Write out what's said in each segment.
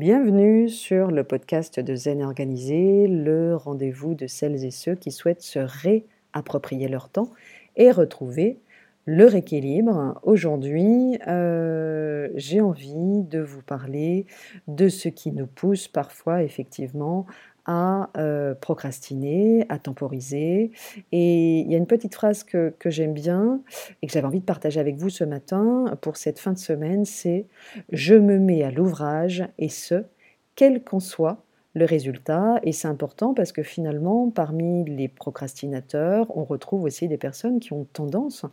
Bienvenue sur le podcast de Zen Organisé, le rendez-vous de celles et ceux qui souhaitent se réapproprier leur temps et retrouver leur équilibre. Aujourd'hui, euh, j'ai envie de vous parler de ce qui nous pousse parfois effectivement à euh, procrastiner, à temporiser. Et il y a une petite phrase que, que j'aime bien et que j'avais envie de partager avec vous ce matin pour cette fin de semaine, c'est ⁇ Je me mets à l'ouvrage et ce, quel qu'en soit le résultat. Et c'est important parce que finalement, parmi les procrastinateurs, on retrouve aussi des personnes qui ont tendance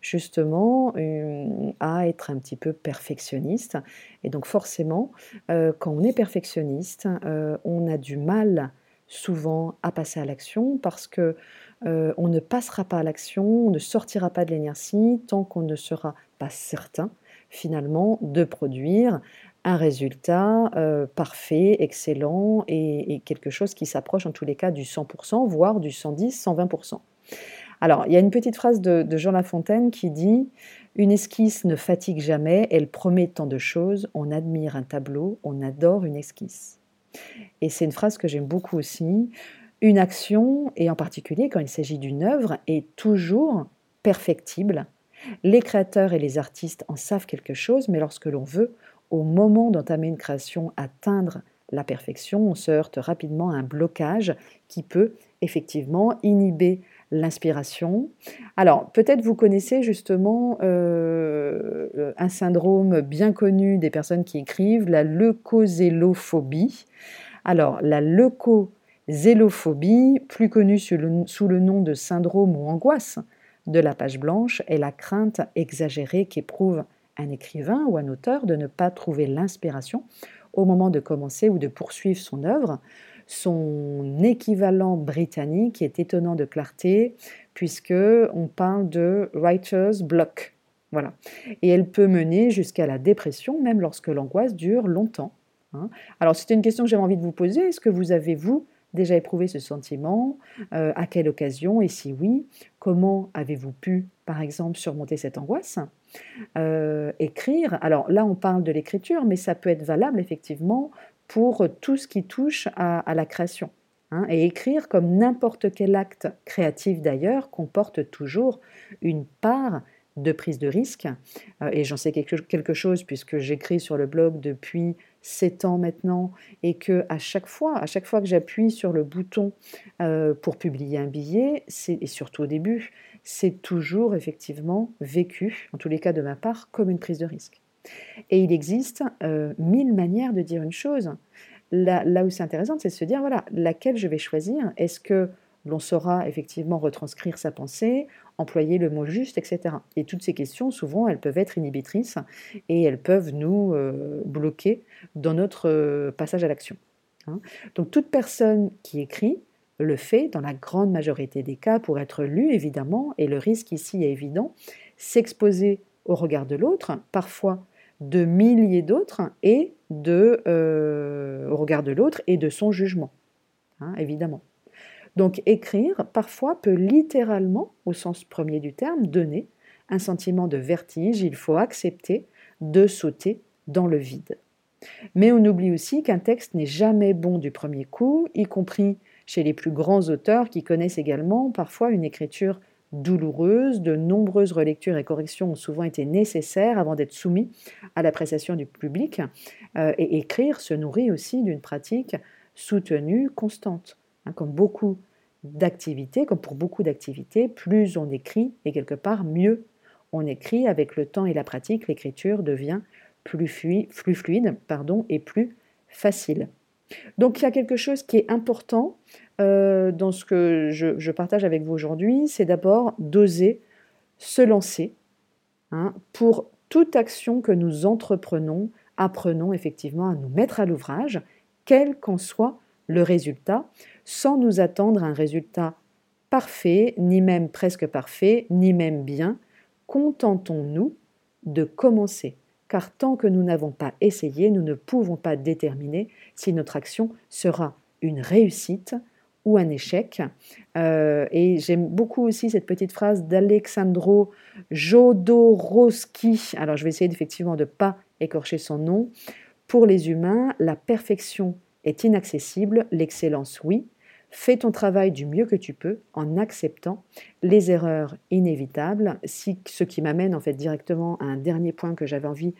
justement euh, à être un petit peu perfectionnistes. Et donc forcément, euh, quand on est perfectionniste, euh, on a du mal souvent à passer à l'action parce que on ne passera pas à l'action, on ne sortira pas de l'énergie tant qu'on ne sera pas certain finalement de produire un résultat euh, parfait, excellent et, quelque chose qui s'approche en tous les cas du 100%, voire du 110, 120%. Alors, il y a une petite phrase de, de Jean Lafontaine qui dit Une esquisse ne fatigue jamais, elle promet tant de choses, on admire un tableau, on adore une esquisse. Et c'est une phrase que j'aime beaucoup aussi. Une action, et en particulier quand il s'agit d'une œuvre, est toujours perfectible. Les créateurs et les artistes en savent quelque chose, mais lorsque l'on veut, au moment d'entamer une création, atteindre la perfection, on se heurte rapidement à un blocage qui peut effectivement inhiber l'inspiration. Alors, peut-être vous connaissez justement euh, un syndrome bien connu des personnes qui écrivent, la leucozélophobie. Alors, la leucozélophobie, plus connue sous le, sous le nom de syndrome ou angoisse de la page blanche, est la crainte exagérée qu'éprouve un écrivain ou un auteur de ne pas trouver l'inspiration au moment de commencer ou de poursuivre son œuvre. Son équivalent britannique est étonnant de clarté puisque on parle de writer's block. Voilà. Et elle peut mener jusqu'à la dépression même lorsque l'angoisse dure longtemps. Hein. Alors c'était une question que j'avais envie de vous poser. Est-ce que vous avez, vous, déjà éprouvé ce sentiment euh, À quelle occasion Et si oui, comment avez-vous pu, par exemple, surmonter cette angoisse euh, écrire, alors là on parle de l'écriture, mais ça peut être valable effectivement pour tout ce qui touche à, la création. Hein. et écrire, comme n'importe quel acte créatif d'ailleurs, comporte toujours une part de prise de risque. Euh, et j'en sais quelque, quelque chose puisque j'écris sur le blog depuis 7 ans maintenant et que à chaque fois, à chaque fois que j'appuie sur le bouton euh, pour publier un billet, et surtout au début, c'est toujours effectivement vécu, en tous les cas de ma part, comme une prise de risque. Et il existe euh, mille manières de dire une chose. Là, là où c'est intéressant, c'est de se dire, voilà, laquelle je vais choisir? Est-ce que l'on saura effectivement retranscrire sa pensée, employer le mot juste, etc. Et toutes ces questions, souvent, elles peuvent être inhibitrices et elles peuvent nous euh, bloquer dans notre euh, passage à l'action. Hein. Donc toute personne qui écrit le fait dans la grande majorité des cas pour être lu, évidemment, et le risque ici est évident, s'exposer au regard de l'autre, parfois de milliers d'autres, et de, euh, au regard de l'autre et de son jugement, hein, évidemment. Donc écrire, parfois, peut littéralement, au sens premier du terme, donner un sentiment de vertige. Il faut accepter de sauter dans le vide. Mais on oublie aussi qu'un texte n'est jamais bon du premier coup, y compris chez les plus grands auteurs qui connaissent également parfois une écriture douloureuse. De nombreuses relectures et corrections ont souvent été nécessaires avant d'être soumis à l'appréciation du public. Euh, et écrire se nourrit aussi d'une pratique soutenue, constante. Hein, comme beaucoup d'activités, comme pour beaucoup d'activités, plus on écrit, et quelque part mieux on écrit, avec le temps et la pratique, l'écriture devient plus, fluide, pardon, et plus facile. Donc il y a quelque chose qui est important euh, dans ce que je, partage avec vous aujourd'hui, c'est d'abord d'oser se lancer hein, pour toute action que nous entreprenons, apprenons effectivement à nous mettre à l'ouvrage, quel qu'en soit le résultat, sans nous attendre à un résultat parfait, ni même presque parfait, ni même bien. Contentons-nous de commencer, car tant que nous n'avons pas essayé, nous ne pouvons pas déterminer si notre action sera une réussite ou un échec. Euh, et j'aime beaucoup aussi cette petite phrase d'Alexandro Jodorowsky. Alors je vais essayer effectivement de ne pas écorcher son nom. Pour les humains, la perfection est inaccessible, l'excellence oui. Fais ton travail du mieux que tu peux en acceptant les erreurs inévitables, ce qui m'amène en fait directement à un dernier point que j'avais envie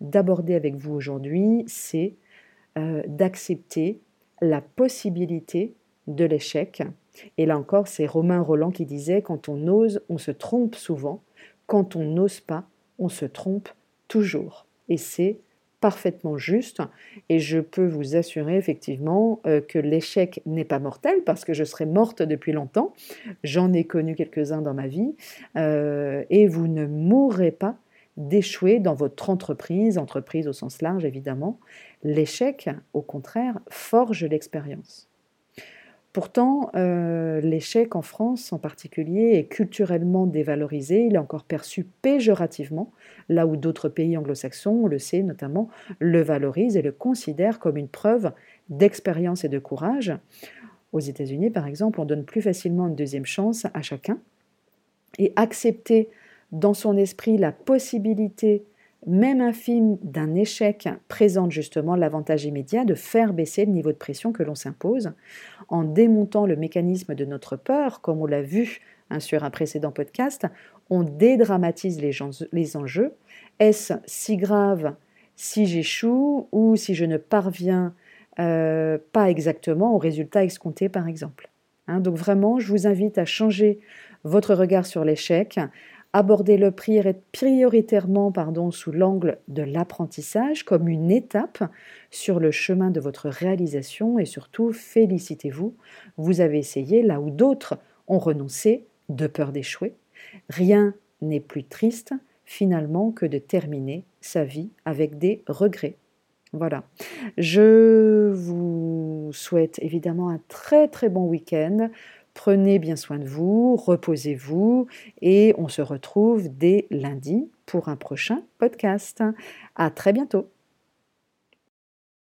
d'aborder avec vous aujourd'hui, c'est euh, d'accepter la possibilité de l'échec. Et là encore, c'est Romain Roland qui disait, quand on ose, on se trompe souvent, quand on n'ose pas, on se trompe toujours. Et c'est parfaitement juste. Et je peux vous assurer effectivement euh, que l'échec n'est pas mortel parce que je serais morte depuis longtemps. J'en ai connu quelques-uns dans ma vie. Euh, et vous ne mourrez pas d'échouer dans votre entreprise, entreprise au sens large évidemment. L'échec, au contraire, forge l'expérience. Pourtant, euh, l'échec en France en particulier est culturellement dévalorisé, il est encore perçu péjorativement, là où d'autres pays anglo-saxons, on le sait notamment, le valorisent et le considèrent comme une preuve d'expérience et de courage. Aux États-Unis, par exemple, on donne plus facilement une deuxième chance à chacun. Et accepter dans son esprit la possibilité même infime d'un échec présente justement l'avantage immédiat de faire baisser le niveau de pression que l'on s'impose en démontant le mécanisme de notre peur, comme on l'a vu hein, sur un précédent podcast, on dédramatise les, les enjeux. Est-ce si grave si j'échoue ou si je ne parviens euh, pas exactement au résultat escompté par exemple? Hein, Donc vraiment, je vous invite à changer votre regard sur l'échec, Abordez-le prioritairement pardon, sous l'angle de l'apprentissage comme une étape sur le chemin de votre réalisation et surtout félicitez-vous, vous avez essayé là où d'autres ont renoncé de peur d'échouer. Rien n'est plus triste finalement que de terminer sa vie avec des regrets. Voilà. Je vous souhaite évidemment un très très bon week-end. Prenez bien soin de vous, reposez-vous et on se retrouve dès lundi pour un prochain podcast. À très bientôt.